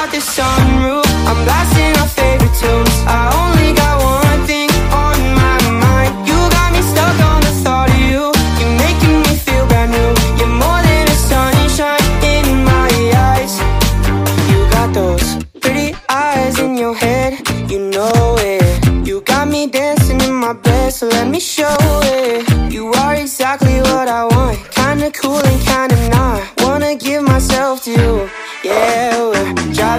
out the sunroof. I'm blasting our favorite tunes. I only got one thing on my mind. You got me stuck on the thought of you. You're making me feel brand new. You're more than a sunshine in my eyes. You got those pretty eyes in your head. You know it. You got me dancing in my bed, so let me show it. You are exactly what I want. Kinda cool and kinda not.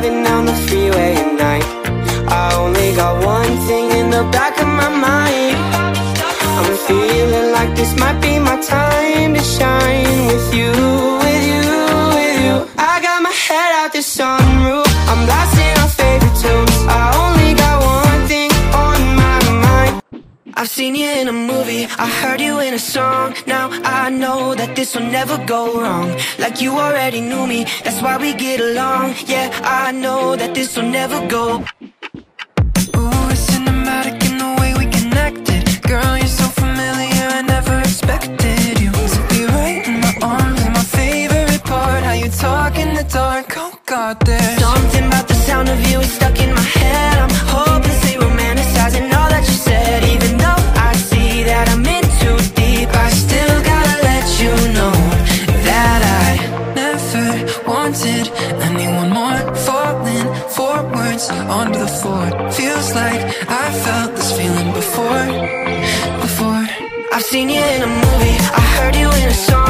Driving down the freeway at night. I only got one thing in the back of my mind. I'm feeling like this might be seen you in a movie, I heard you in a song. Now I know that this will never go wrong. Like you already knew me, that's why we get along. Yeah, I know that this will never go. Ooh, it's cinematic in the way we connected. Girl, you're so familiar, I never expected you to be right in my arms. My favorite part, how you talk in the dark. Oh God, heard you in a song.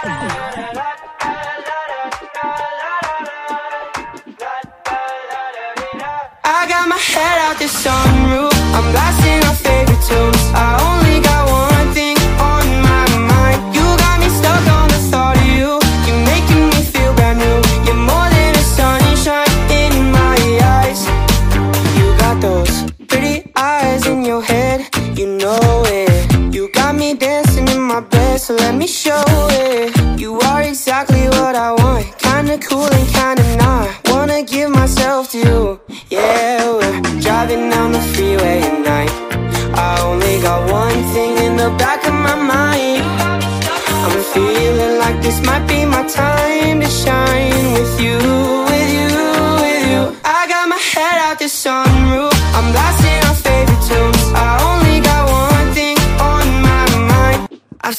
I got my head out the sunroof. I'm blasting Kinda cool and kinda not. Wanna give myself to you. Yeah, we're driving down the freeway at night. I only got one thing in the back of my mind. I'm feeling like this might be my time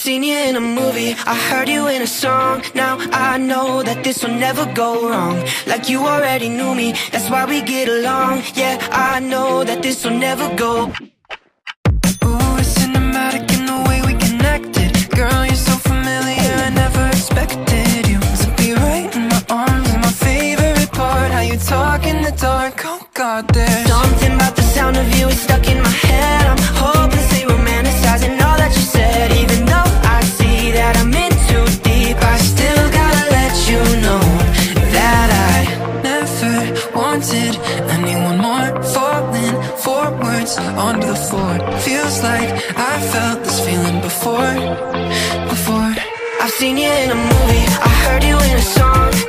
seen you in a movie, I heard you in a song. Now I know that this will never go wrong. Like you already knew me, that's why we get along. Yeah, I know that this will never go. Ooh, it's cinematic in the way we connected. Girl, you're so familiar, I never expected you to be right in my arms. My favorite part, how you talk in the dark. Oh God, there's onto the floor. Feels like I felt this feeling before, before. I've seen you in a movie, I heard you in a song.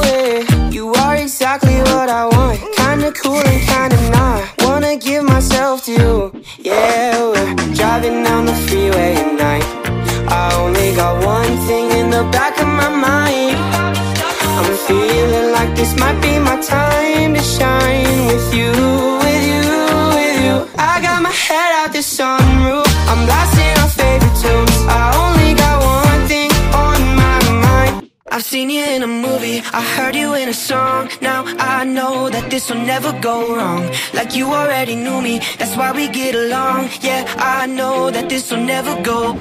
might be my time to shine with you, with you, with you. I got my head out the sunroof. I'm blasting our favorite tunes. I only got one thing on my mind. I've seen you in a movie, I heard you in a song. Now I know that this will never go wrong. Like you already knew me, that's why we get along. Yeah, I know that this will never go.